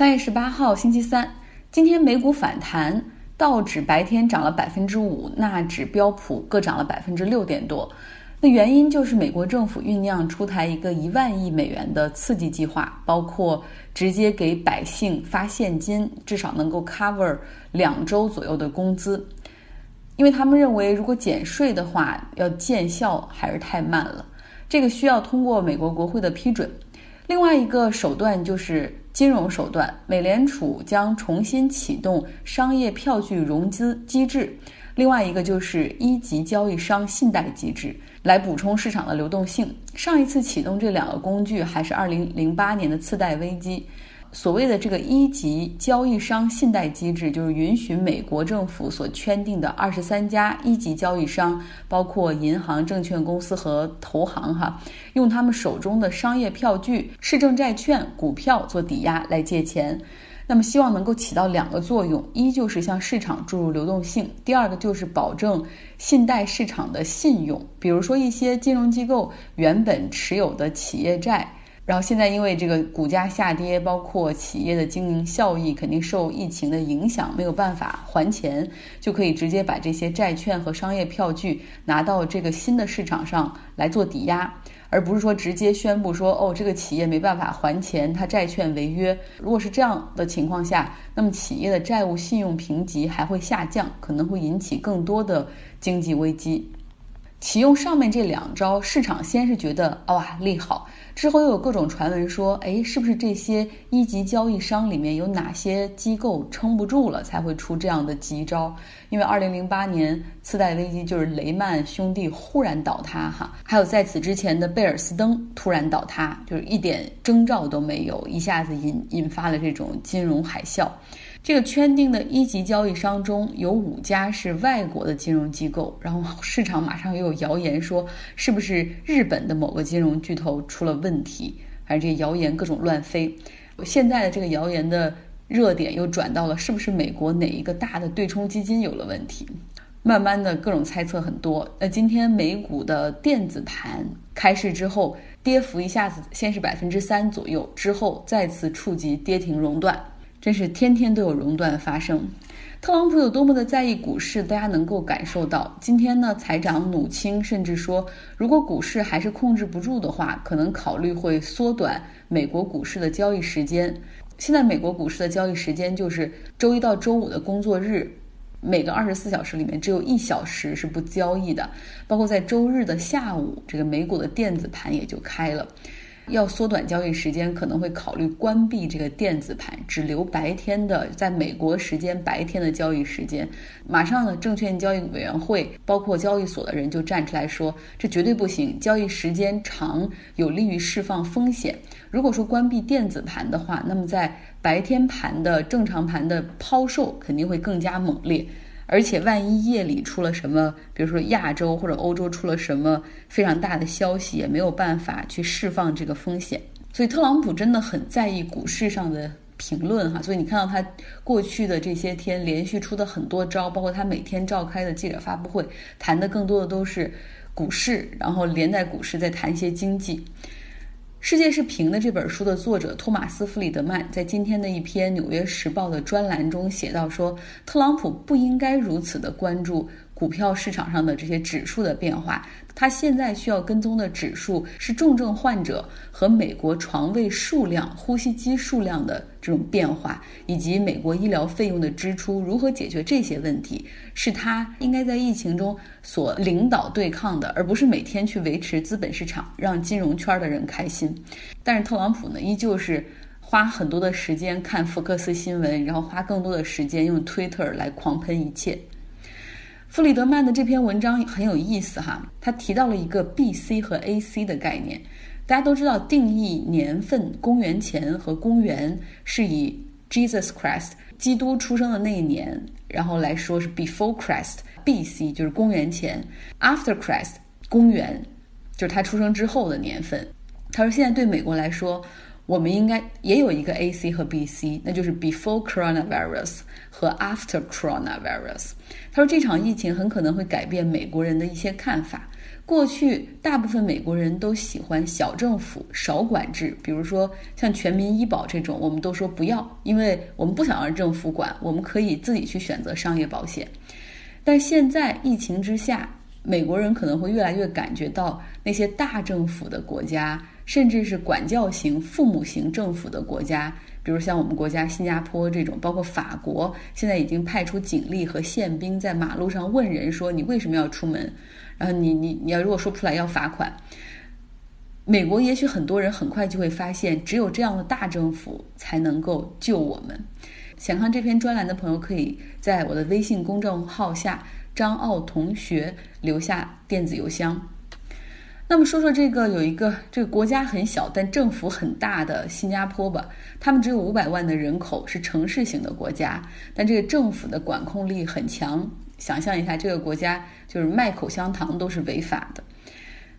三月十八号，星期三，今天美股反弹，道指白天涨了百分之五，纳指、标普各涨了百分之六点多。那原因就是美国政府酝酿出台一个一万亿美元的刺激计划，包括直接给百姓发现金，至少能够 cover 两周左右的工资。因为他们认为，如果减税的话，要见效还是太慢了，这个需要通过美国国会的批准。另外一个手段就是金融手段，美联储将重新启动商业票据融资机制，另外一个就是一级交易商信贷机制，来补充市场的流动性。上一次启动这两个工具还是二零零八年的次贷危机。所谓的这个一级交易商信贷机制，就是允许美国政府所圈定的二十三家一级交易商，包括银行、证券公司和投行，哈，用他们手中的商业票据、市政债券、股票做抵押来借钱。那么，希望能够起到两个作用：一就是向市场注入流动性；第二个就是保证信贷市场的信用。比如说，一些金融机构原本持有的企业债。然后现在因为这个股价下跌，包括企业的经营效益肯定受疫情的影响，没有办法还钱，就可以直接把这些债券和商业票据拿到这个新的市场上来做抵押，而不是说直接宣布说哦这个企业没办法还钱，它债券违约。如果是这样的情况下，那么企业的债务信用评级还会下降，可能会引起更多的经济危机。启用上面这两招，市场先是觉得哇利好。之后又有各种传闻说，哎，是不是这些一级交易商里面有哪些机构撑不住了，才会出这样的急招？因为二零零八年次贷危机就是雷曼兄弟忽然倒塌，哈，还有在此之前的贝尔斯登突然倒塌，就是一点征兆都没有，一下子引引发了这种金融海啸。这个圈定的一级交易商中有五家是外国的金融机构，然后市场马上又有谣言说是不是日本的某个金融巨头出了问题，反正这谣言各种乱飞。现在的这个谣言的热点又转到了是不是美国哪一个大的对冲基金有了问题，慢慢的各种猜测很多。那今天美股的电子盘开市之后，跌幅一下子先是百分之三左右，之后再次触及跌停熔断。真是天天都有熔断发生，特朗普有多么的在意股市，大家能够感受到。今天呢，财长努钦甚至说，如果股市还是控制不住的话，可能考虑会缩短美国股市的交易时间。现在美国股市的交易时间就是周一到周五的工作日，每个二十四小时里面只有一小时是不交易的，包括在周日的下午，这个美股的电子盘也就开了。要缩短交易时间，可能会考虑关闭这个电子盘，只留白天的，在美国时间白天的交易时间。马上呢，证券交易委员会包括交易所的人就站出来说，这绝对不行，交易时间长有利于释放风险。如果说关闭电子盘的话，那么在白天盘的正常盘的抛售肯定会更加猛烈。而且万一夜里出了什么，比如说亚洲或者欧洲出了什么非常大的消息，也没有办法去释放这个风险。所以特朗普真的很在意股市上的评论哈。所以你看到他过去的这些天连续出的很多招，包括他每天召开的记者发布会，谈的更多的都是股市，然后连带股市再谈一些经济。世界是平的这本书的作者托马斯·弗里德曼在今天的一篇《纽约时报》的专栏中写道说，特朗普不应该如此的关注。股票市场上的这些指数的变化，他现在需要跟踪的指数是重症患者和美国床位数量、呼吸机数量的这种变化，以及美国医疗费用的支出如何解决这些问题，是他应该在疫情中所领导对抗的，而不是每天去维持资本市场，让金融圈的人开心。但是特朗普呢，依旧是花很多的时间看福克斯新闻，然后花更多的时间用 Twitter 来狂喷一切。弗里德曼的这篇文章很有意思哈，他提到了一个 B.C. 和 A.C. 的概念。大家都知道，定义年份公元前和公元是以 Jesus Christ 基督出生的那一年，然后来说是 Before Christ，B.C. 就是公元前，After Christ 公元就是他出生之后的年份。他说，现在对美国来说。我们应该也有一个 A C 和 B C，那就是 before coronavirus 和 after coronavirus。他说这场疫情很可能会改变美国人的一些看法。过去大部分美国人都喜欢小政府、少管制，比如说像全民医保这种，我们都说不要，因为我们不想让政府管，我们可以自己去选择商业保险。但现在疫情之下，美国人可能会越来越感觉到那些大政府的国家，甚至是管教型、父母型政府的国家。比如像我们国家新加坡这种，包括法国，现在已经派出警力和宪兵在马路上问人说：“你为什么要出门？”然后你你你要如果说不出来要罚款。美国也许很多人很快就会发现，只有这样的大政府才能够救我们。想看这篇专栏的朋友，可以在我的微信公众号下张奥同学留下电子邮箱。那么说说这个有一个这个国家很小但政府很大的新加坡吧，他们只有五百万的人口，是城市型的国家，但这个政府的管控力很强。想象一下，这个国家就是卖口香糖都是违法的。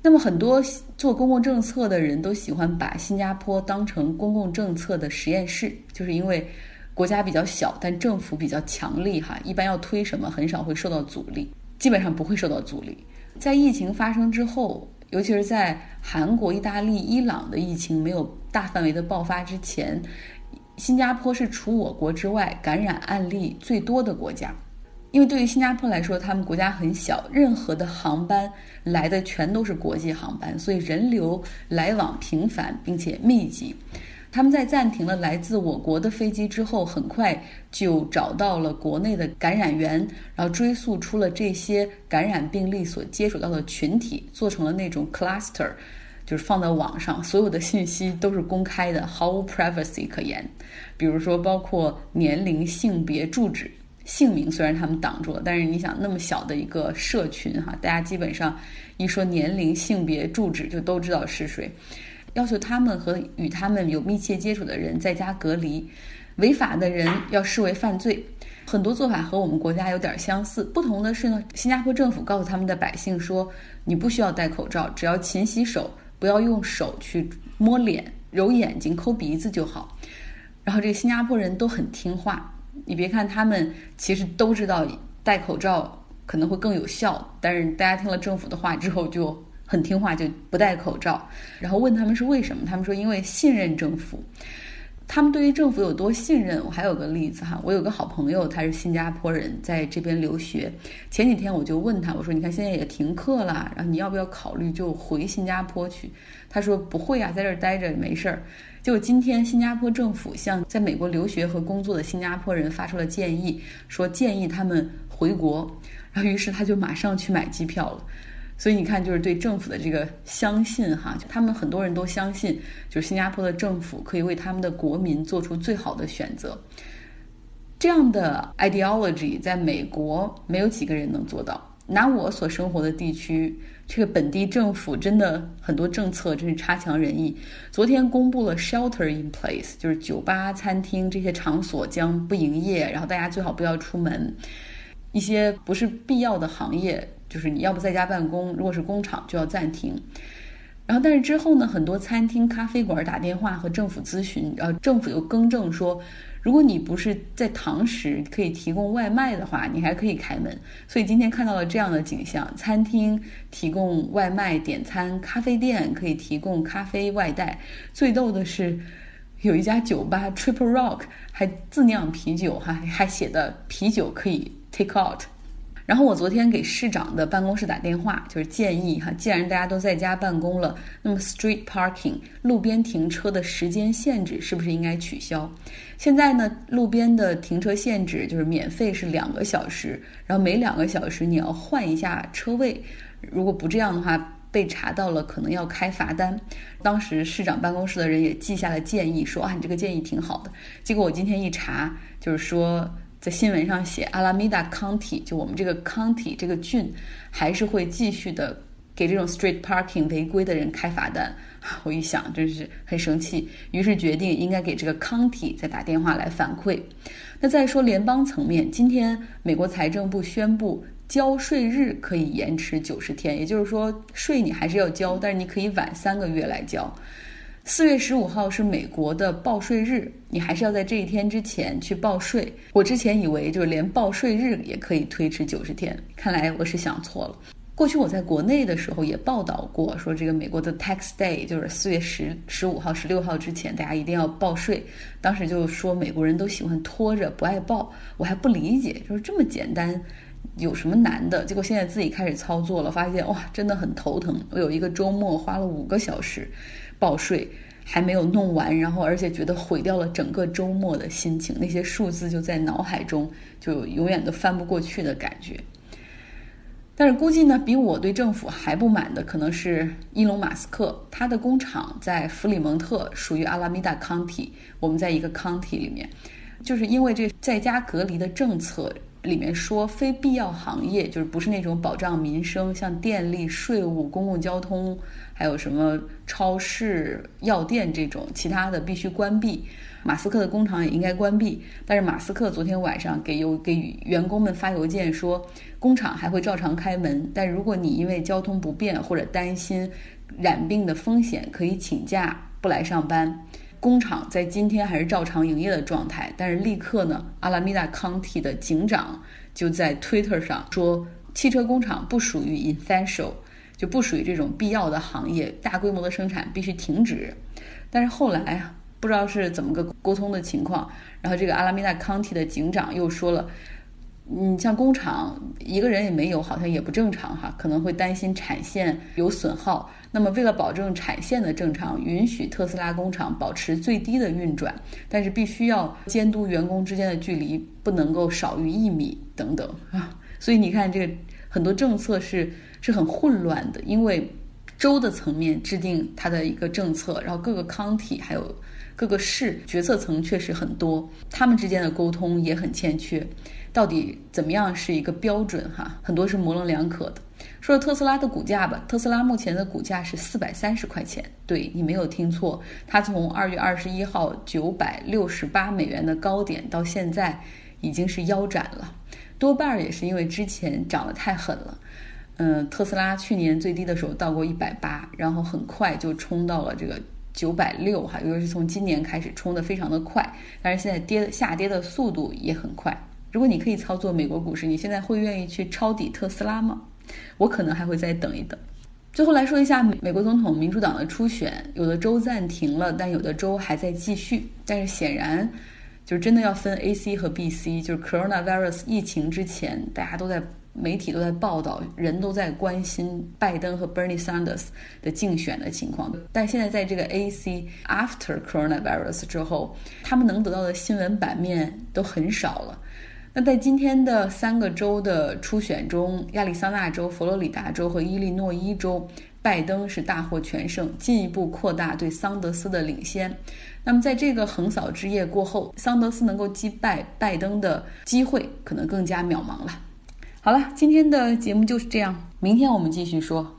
那么很多做公共政策的人都喜欢把新加坡当成公共政策的实验室，就是因为国家比较小，但政府比较强力哈，一般要推什么很少会受到阻力，基本上不会受到阻力。在疫情发生之后。尤其是在韩国、意大利、伊朗的疫情没有大范围的爆发之前，新加坡是除我国之外感染案例最多的国家。因为对于新加坡来说，他们国家很小，任何的航班来的全都是国际航班，所以人流来往频繁并且密集。他们在暂停了来自我国的飞机之后，很快就找到了国内的感染源，然后追溯出了这些感染病例所接触到的群体，做成了那种 cluster，就是放在网上，所有的信息都是公开的，毫无 privacy 可言。比如说，包括年龄、性别、住址、姓名，虽然他们挡住了，但是你想，那么小的一个社群哈，大家基本上一说年龄、性别、住址，就都知道是谁。要求他们和与他们有密切接触的人在家隔离，违法的人要视为犯罪。很多做法和我们国家有点相似，不同的是呢，新加坡政府告诉他们的百姓说，你不需要戴口罩，只要勤洗手，不要用手去摸脸、揉眼睛、抠鼻子就好。然后这个新加坡人都很听话，你别看他们其实都知道戴口罩可能会更有效，但是大家听了政府的话之后就。很听话，就不戴口罩。然后问他们是为什么，他们说因为信任政府。他们对于政府有多信任？我还有个例子哈，我有个好朋友，他是新加坡人，在这边留学。前几天我就问他，我说你看现在也停课了，然后你要不要考虑就回新加坡去？他说不会啊，在这儿待着没事儿。结果今天新加坡政府向在美国留学和工作的新加坡人发出了建议，说建议他们回国。然后于是他就马上去买机票了。所以你看，就是对政府的这个相信哈，他们很多人都相信，就是新加坡的政府可以为他们的国民做出最好的选择。这样的 ideology 在美国没有几个人能做到。拿我所生活的地区，这个本地政府真的很多政策真是差强人意。昨天公布了 shelter in place，就是酒吧、餐厅这些场所将不营业，然后大家最好不要出门，一些不是必要的行业。就是你要不在家办公，如果是工厂就要暂停。然后，但是之后呢，很多餐厅、咖啡馆打电话和政府咨询，然后政府又更正说，如果你不是在堂食可以提供外卖的话，你还可以开门。所以今天看到了这样的景象：餐厅提供外卖点餐，咖啡店可以提供咖啡外带。最逗的是，有一家酒吧 Triple Rock 还自酿啤酒，哈，还写的啤酒可以 take out。然后我昨天给市长的办公室打电话，就是建议哈，既然大家都在家办公了，那么 street parking 路边停车的时间限制是不是应该取消？现在呢，路边的停车限制就是免费是两个小时，然后每两个小时你要换一下车位，如果不这样的话，被查到了可能要开罚单。当时市长办公室的人也记下了建议，说啊，你这个建议挺好的。结果我今天一查，就是说。在新闻上写，阿拉米达 County 就我们这个 County 这个郡，还是会继续的给这种 street parking 违规的人开罚单。我一想，真是很生气，于是决定应该给这个 County 再打电话来反馈。那再说联邦层面，今天美国财政部宣布，交税日可以延迟九十天，也就是说，税你还是要交，但是你可以晚三个月来交。四月十五号是美国的报税日，你还是要在这一天之前去报税。我之前以为就是连报税日也可以推迟九十天，看来我是想错了。过去我在国内的时候也报道过，说这个美国的 tax day 就是四月十十五号、十六号之前，大家一定要报税。当时就说美国人都喜欢拖着不爱报，我还不理解，就是这么简单，有什么难的？结果现在自己开始操作了，发现哇，真的很头疼。我有一个周末花了五个小时报税，还没有弄完，然后而且觉得毁掉了整个周末的心情，那些数字就在脑海中就永远都翻不过去的感觉。但是估计呢，比我对政府还不满的可能是伊隆马斯克，他的工厂在弗里蒙特，属于阿拉米达 County，我们在一个 County 里面，就是因为这在家隔离的政策里面说，非必要行业就是不是那种保障民生，像电力、税务、公共交通，还有什么超市、药店这种，其他的必须关闭。马斯克的工厂也应该关闭，但是马斯克昨天晚上给邮给员工们发邮件说，工厂还会照常开门，但如果你因为交通不便或者担心染病的风险，可以请假不来上班。工厂在今天还是照常营业的状态，但是立刻呢，阿拉米达康体的警长就在 Twitter 上说，汽车工厂不属于 essential，就不属于这种必要的行业，大规模的生产必须停止。但是后来。不知道是怎么个沟通的情况，然后这个阿拉米达康体的警长又说了，嗯，像工厂一个人也没有，好像也不正常哈，可能会担心产线有损耗。那么为了保证产线的正常，允许特斯拉工厂保持最低的运转，但是必须要监督员工之间的距离不能够少于一米等等啊。所以你看，这个很多政策是是很混乱的，因为州的层面制定它的一个政策，然后各个康体还有。各个市决策层确实很多，他们之间的沟通也很欠缺。到底怎么样是一个标准？哈，很多是模棱两可的。说说特斯拉的股价吧，特斯拉目前的股价是四百三十块钱。对你没有听错，它从二月二十一号九百六十八美元的高点到现在已经是腰斩了，多半儿也是因为之前涨得太狠了。嗯，特斯拉去年最低的时候到过一百八，然后很快就冲到了这个。九百六哈，尤其是从今年开始冲的非常的快，但是现在跌下跌的速度也很快。如果你可以操作美国股市，你现在会愿意去抄底特斯拉吗？我可能还会再等一等。最后来说一下美国总统民主党的初选，有的州暂停了，但有的州还在继续。但是显然，就是真的要分 A、C 和 B、C，就是 coronavirus 疫情之前，大家都在。媒体都在报道，人都在关心拜登和 Bernie Sanders 的竞选的情况。但现在在这个 AC After Coronavirus 之后，他们能得到的新闻版面都很少了。那在今天的三个州的初选中，亚利桑那州、佛罗里达州和伊利诺伊州，拜登是大获全胜，进一步扩大对桑德斯的领先。那么在这个横扫之夜过后，桑德斯能够击败拜登的机会可能更加渺茫了。好了，今天的节目就是这样，明天我们继续说。